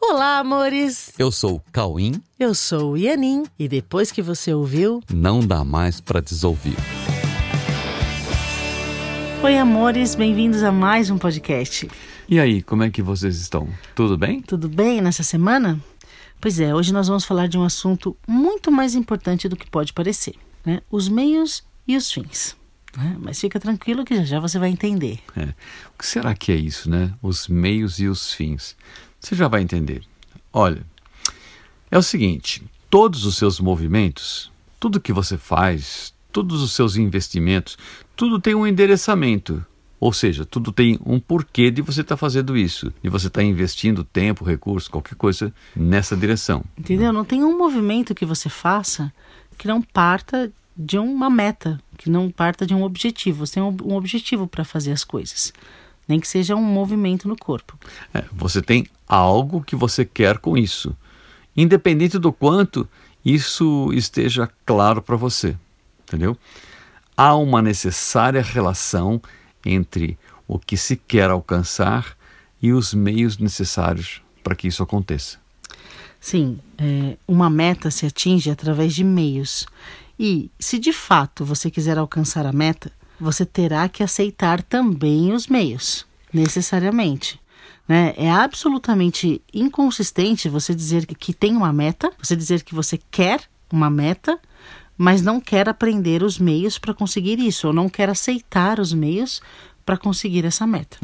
Olá, amores! Eu sou o Cauim. Eu sou o Ianin e depois que você ouviu, não dá mais para desouvir. Oi, amores, bem-vindos a mais um podcast. E aí, como é que vocês estão? Tudo bem? Tudo bem nessa semana? Pois é, hoje nós vamos falar de um assunto muito mais importante do que pode parecer: né? os meios e os fins. Né? Mas fica tranquilo que já já você vai entender. É. O que será que é isso, né? Os meios e os fins. Você já vai entender. Olha, é o seguinte: todos os seus movimentos, tudo que você faz, todos os seus investimentos, tudo tem um endereçamento. Ou seja, tudo tem um porquê de você estar tá fazendo isso, de você estar tá investindo tempo, recurso, qualquer coisa nessa direção. Entendeu? Não tem um movimento que você faça que não parta de uma meta, que não parta de um objetivo. Você tem um objetivo para fazer as coisas, nem que seja um movimento no corpo. É, você tem algo que você quer com isso, independente do quanto isso esteja claro para você, entendeu? Há uma necessária relação entre o que se quer alcançar e os meios necessários para que isso aconteça. Sim, é, uma meta se atinge através de meios. E se de fato você quiser alcançar a meta, você terá que aceitar também os meios, necessariamente. Né? É absolutamente inconsistente você dizer que tem uma meta, você dizer que você quer uma meta, mas não quer aprender os meios para conseguir isso, ou não quer aceitar os meios para conseguir essa meta.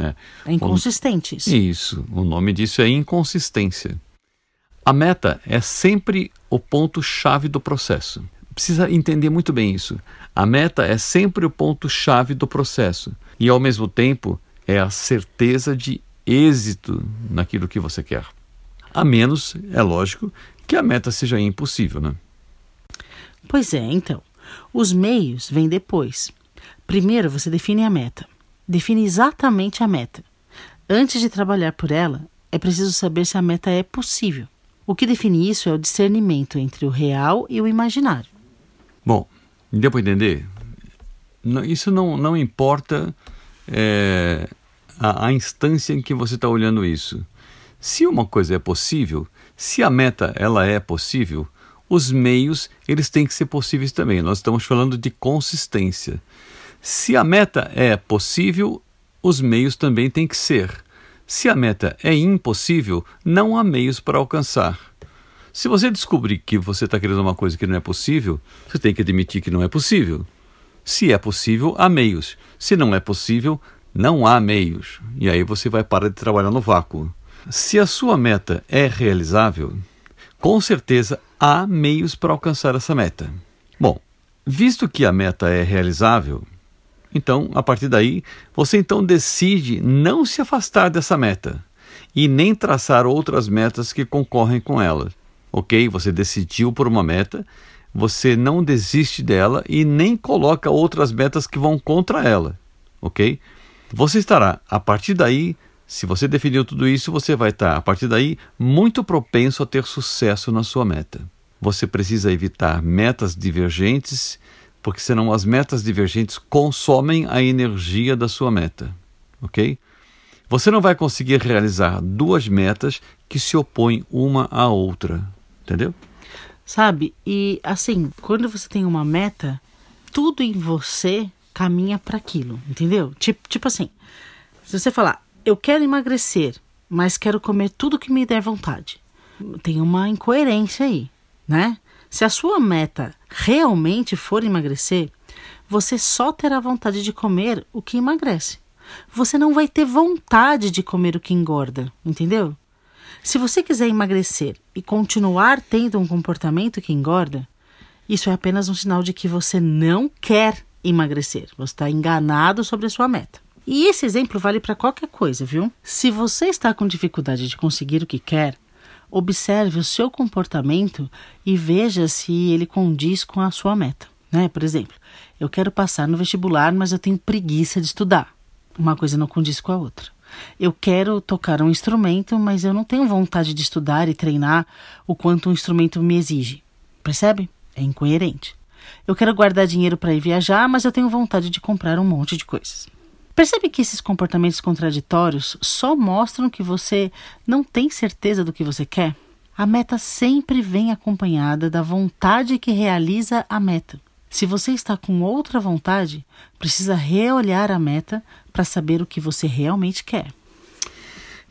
É, é inconsistente isso. Isso, o nome disso é inconsistência. A meta é sempre o ponto-chave do processo precisa entender muito bem isso. A meta é sempre o ponto-chave do processo e, ao mesmo tempo, é a certeza de êxito naquilo que você quer. A menos, é lógico, que a meta seja impossível, né? Pois é, então. Os meios vêm depois. Primeiro você define a meta. Define exatamente a meta. Antes de trabalhar por ela, é preciso saber se a meta é possível. O que define isso é o discernimento entre o real e o imaginário. Bom, deu para entender? Isso não, não importa é, a, a instância em que você está olhando isso. Se uma coisa é possível, se a meta ela é possível, os meios eles têm que ser possíveis também. Nós estamos falando de consistência. Se a meta é possível, os meios também têm que ser. Se a meta é impossível, não há meios para alcançar. Se você descobrir que você está querendo uma coisa que não é possível, você tem que admitir que não é possível. Se é possível, há meios. Se não é possível, não há meios. E aí você vai parar de trabalhar no vácuo. Se a sua meta é realizável, com certeza há meios para alcançar essa meta. Bom, visto que a meta é realizável, então, a partir daí, você então decide não se afastar dessa meta e nem traçar outras metas que concorrem com ela ok? Você decidiu por uma meta, você não desiste dela e nem coloca outras metas que vão contra ela, ok? Você estará, a partir daí, se você definiu tudo isso, você vai estar, a partir daí, muito propenso a ter sucesso na sua meta. Você precisa evitar metas divergentes, porque senão as metas divergentes consomem a energia da sua meta, ok? Você não vai conseguir realizar duas metas que se opõem uma à outra. Entendeu? Sabe? E assim, quando você tem uma meta, tudo em você caminha para aquilo, entendeu? Tipo, tipo assim, se você falar, eu quero emagrecer, mas quero comer tudo que me der vontade. Tem uma incoerência aí, né? Se a sua meta realmente for emagrecer, você só terá vontade de comer o que emagrece. Você não vai ter vontade de comer o que engorda, entendeu? Se você quiser emagrecer e continuar tendo um comportamento que engorda, isso é apenas um sinal de que você não quer emagrecer. Você está enganado sobre a sua meta. E esse exemplo vale para qualquer coisa, viu? Se você está com dificuldade de conseguir o que quer, observe o seu comportamento e veja se ele condiz com a sua meta. Né? Por exemplo, eu quero passar no vestibular, mas eu tenho preguiça de estudar. Uma coisa não condiz com a outra. Eu quero tocar um instrumento, mas eu não tenho vontade de estudar e treinar o quanto um instrumento me exige. Percebe? É incoerente. Eu quero guardar dinheiro para ir viajar, mas eu tenho vontade de comprar um monte de coisas. Percebe que esses comportamentos contraditórios só mostram que você não tem certeza do que você quer? A meta sempre vem acompanhada da vontade que realiza a meta. Se você está com outra vontade, precisa reolhar a meta para saber o que você realmente quer.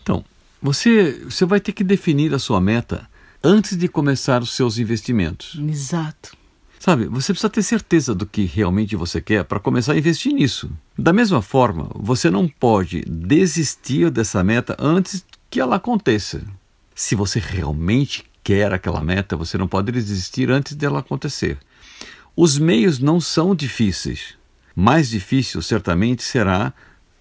Então, você, você vai ter que definir a sua meta antes de começar os seus investimentos. Exato. Sabe, você precisa ter certeza do que realmente você quer para começar a investir nisso. Da mesma forma, você não pode desistir dessa meta antes que ela aconteça. Se você realmente quer aquela meta, você não pode desistir antes dela acontecer. Os meios não são difíceis. Mais difícil, certamente, será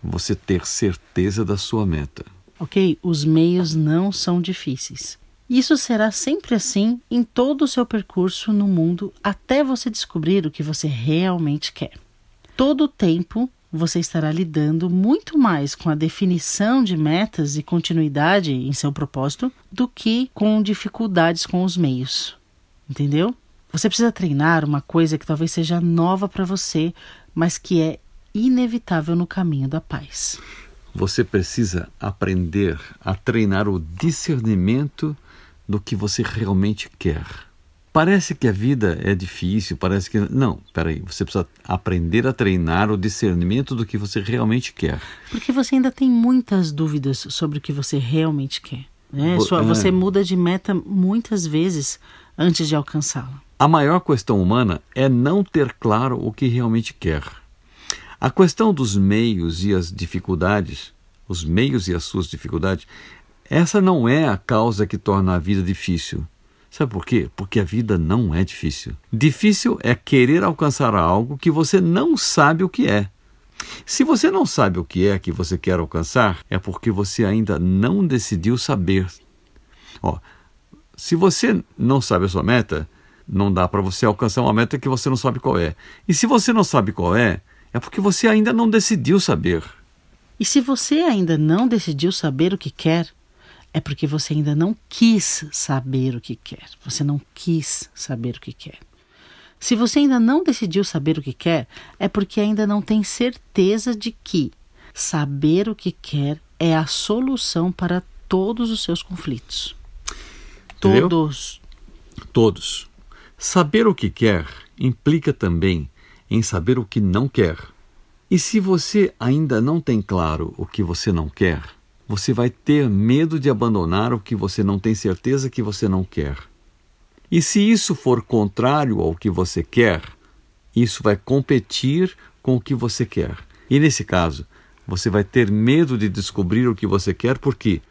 você ter certeza da sua meta. Ok? Os meios não são difíceis. Isso será sempre assim em todo o seu percurso no mundo até você descobrir o que você realmente quer. Todo o tempo você estará lidando muito mais com a definição de metas e continuidade em seu propósito do que com dificuldades com os meios. Entendeu? Você precisa treinar uma coisa que talvez seja nova para você, mas que é inevitável no caminho da paz. Você precisa aprender a treinar o discernimento do que você realmente quer. Parece que a vida é difícil, parece que. Não, peraí, você precisa aprender a treinar o discernimento do que você realmente quer. Porque você ainda tem muitas dúvidas sobre o que você realmente quer. Né? Sua, Você muda de meta muitas vezes antes de alcançá-la. A maior questão humana é não ter claro o que realmente quer. A questão dos meios e as dificuldades, os meios e as suas dificuldades, essa não é a causa que torna a vida difícil. Sabe por quê? Porque a vida não é difícil. Difícil é querer alcançar algo que você não sabe o que é. Se você não sabe o que é que você quer alcançar, é porque você ainda não decidiu saber. Ó, se você não sabe a sua meta, não dá para você alcançar uma meta que você não sabe qual é. E se você não sabe qual é, é porque você ainda não decidiu saber. E se você ainda não decidiu saber o que quer, é porque você ainda não quis saber o que quer. Você não quis saber o que quer. Se você ainda não decidiu saber o que quer, é porque ainda não tem certeza de que saber o que quer é a solução para todos os seus conflitos. Entendeu? Todos. Saber o que quer implica também em saber o que não quer. E se você ainda não tem claro o que você não quer, você vai ter medo de abandonar o que você não tem certeza que você não quer. E se isso for contrário ao que você quer, isso vai competir com o que você quer. E nesse caso, você vai ter medo de descobrir o que você quer porque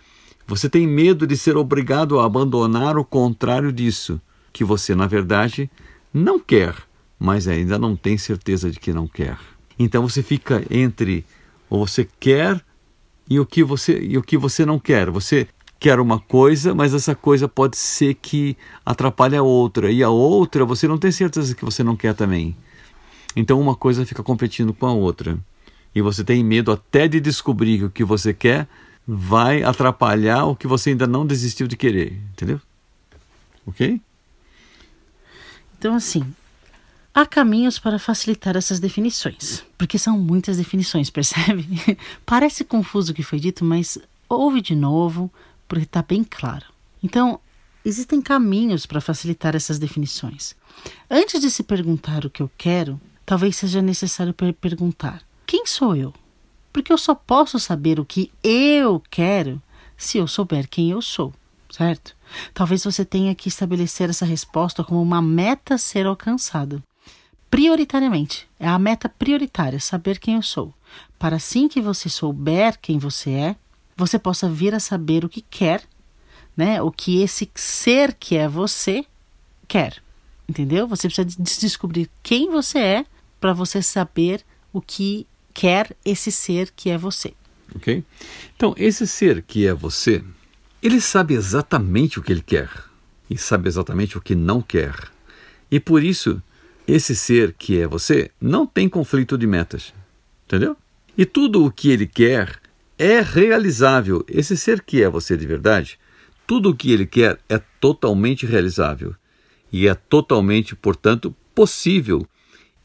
você tem medo de ser obrigado a abandonar o contrário disso que você, na verdade, não quer, mas ainda não tem certeza de que não quer. Então você fica entre o você quer e o que você e o que você não quer. Você quer uma coisa, mas essa coisa pode ser que atrapalhe a outra e a outra você não tem certeza que você não quer também. Então uma coisa fica competindo com a outra. E você tem medo até de descobrir que o que você quer vai atrapalhar o que você ainda não desistiu de querer, entendeu? OK? Então, assim, há caminhos para facilitar essas definições, porque são muitas definições, percebe? Parece confuso o que foi dito, mas ouve de novo, porque está bem claro. Então, existem caminhos para facilitar essas definições. Antes de se perguntar o que eu quero, talvez seja necessário per perguntar: quem sou eu? Porque eu só posso saber o que eu quero se eu souber quem eu sou, certo? Talvez você tenha que estabelecer essa resposta como uma meta a ser alcançada. Prioritariamente, é a meta prioritária, saber quem eu sou. Para assim que você souber quem você é, você possa vir a saber o que quer, né? O que esse ser que é você quer. Entendeu? Você precisa descobrir quem você é para você saber o que quer esse ser que é você. Ok? Então, esse ser que é você ele sabe exatamente o que ele quer e sabe exatamente o que não quer. E por isso, esse ser que é você não tem conflito de metas. Entendeu? E tudo o que ele quer é realizável. Esse ser que é você de verdade, tudo o que ele quer é totalmente realizável. E é totalmente, portanto, possível.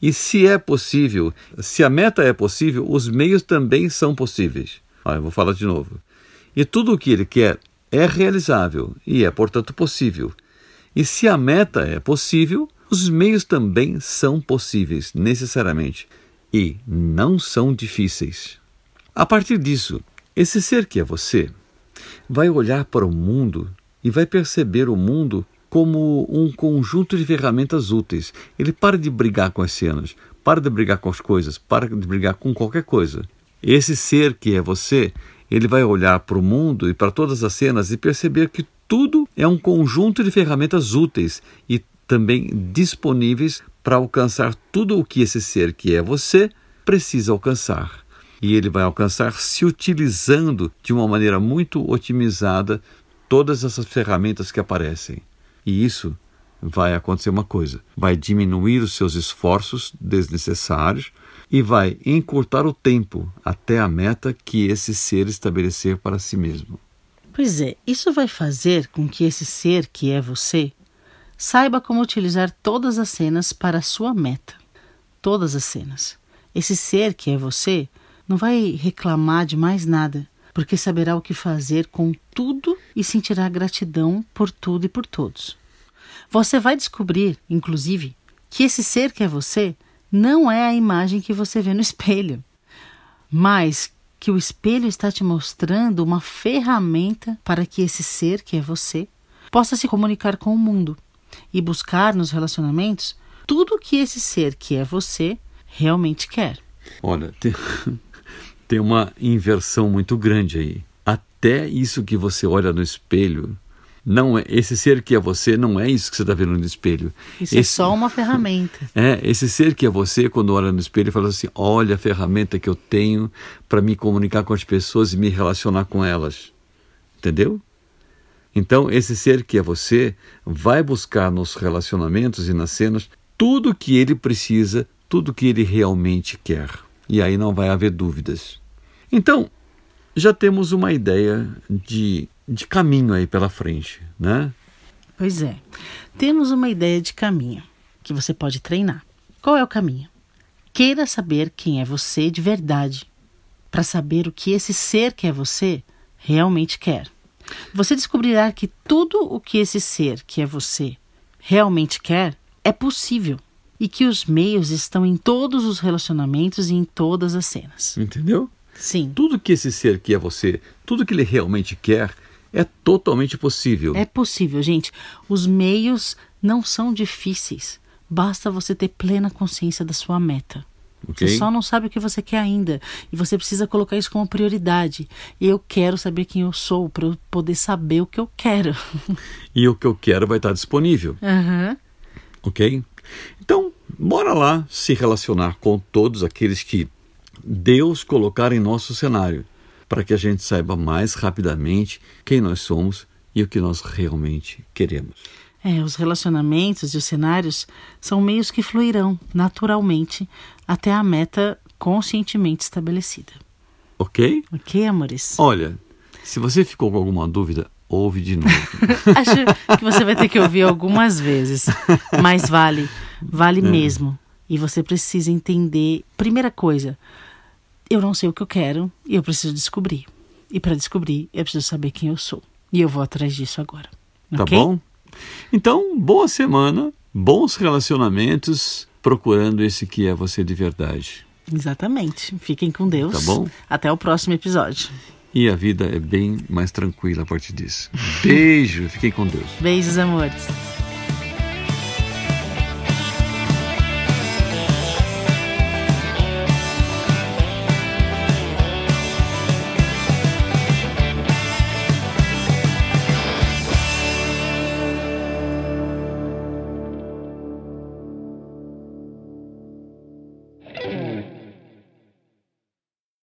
E se é possível, se a meta é possível, os meios também são possíveis. Ah, eu vou falar de novo. E tudo o que ele quer é realizável e é, portanto, possível. E se a meta é possível, os meios também são possíveis, necessariamente, e não são difíceis. A partir disso, esse ser que é você vai olhar para o mundo e vai perceber o mundo como um conjunto de ferramentas úteis. Ele para de brigar com as cenas, para de brigar com as coisas, para de brigar com qualquer coisa. Esse ser que é você, ele vai olhar para o mundo e para todas as cenas e perceber que tudo é um conjunto de ferramentas úteis e também disponíveis para alcançar tudo o que esse ser que é você precisa alcançar. E ele vai alcançar se utilizando de uma maneira muito otimizada todas essas ferramentas que aparecem. E isso vai acontecer uma coisa: vai diminuir os seus esforços desnecessários e vai encurtar o tempo até a meta que esse ser estabelecer para si mesmo. Pois é, isso vai fazer com que esse ser que é você saiba como utilizar todas as cenas para a sua meta. Todas as cenas. Esse ser que é você não vai reclamar de mais nada, porque saberá o que fazer com tudo e sentirá gratidão por tudo e por todos. Você vai descobrir, inclusive, que esse ser que é você não é a imagem que você vê no espelho, mas que o espelho está te mostrando uma ferramenta para que esse ser que é você possa se comunicar com o mundo e buscar nos relacionamentos tudo o que esse ser que é você realmente quer. Olha, tem, tem uma inversão muito grande aí. Até isso que você olha no espelho não é esse ser que é você não é isso que você está vendo no espelho. Isso é esse, é só uma ferramenta. É esse ser que é você quando olha no espelho fala assim: olha a ferramenta que eu tenho para me comunicar com as pessoas e me relacionar com elas, entendeu? Então esse ser que é você vai buscar nos relacionamentos e nas cenas tudo que ele precisa, tudo que ele realmente quer. E aí não vai haver dúvidas. Então já temos uma ideia de de caminho aí pela frente, né? Pois é. Temos uma ideia de caminho que você pode treinar. Qual é o caminho? Queira saber quem é você de verdade, para saber o que esse ser que é você realmente quer. Você descobrirá que tudo o que esse ser que é você realmente quer é possível e que os meios estão em todos os relacionamentos e em todas as cenas. Entendeu? Sim. Tudo que esse ser que é você, tudo que ele realmente quer, é totalmente possível. É possível, gente. Os meios não são difíceis. Basta você ter plena consciência da sua meta. Okay. Você só não sabe o que você quer ainda. E você precisa colocar isso como prioridade. Eu quero saber quem eu sou para eu poder saber o que eu quero. E o que eu quero vai estar disponível. Uhum. Ok? Então, bora lá se relacionar com todos aqueles que Deus colocar em nosso cenário para que a gente saiba mais rapidamente quem nós somos e o que nós realmente queremos. É, os relacionamentos e os cenários são meios que fluirão naturalmente até a meta conscientemente estabelecida. Ok? Ok, amores? Olha, se você ficou com alguma dúvida, ouve de novo. Acho que você vai ter que ouvir algumas vezes, mas vale, vale é. mesmo. E você precisa entender, primeira coisa, eu não sei o que eu quero e eu preciso descobrir. E para descobrir, eu preciso saber quem eu sou. E eu vou atrás disso agora. Tá okay? bom? Então, boa semana, bons relacionamentos, procurando esse que é você de verdade. Exatamente. Fiquem com Deus. Tá bom? Até o próximo episódio. E a vida é bem mais tranquila a partir disso. Beijo, fiquem com Deus. Beijos, amores.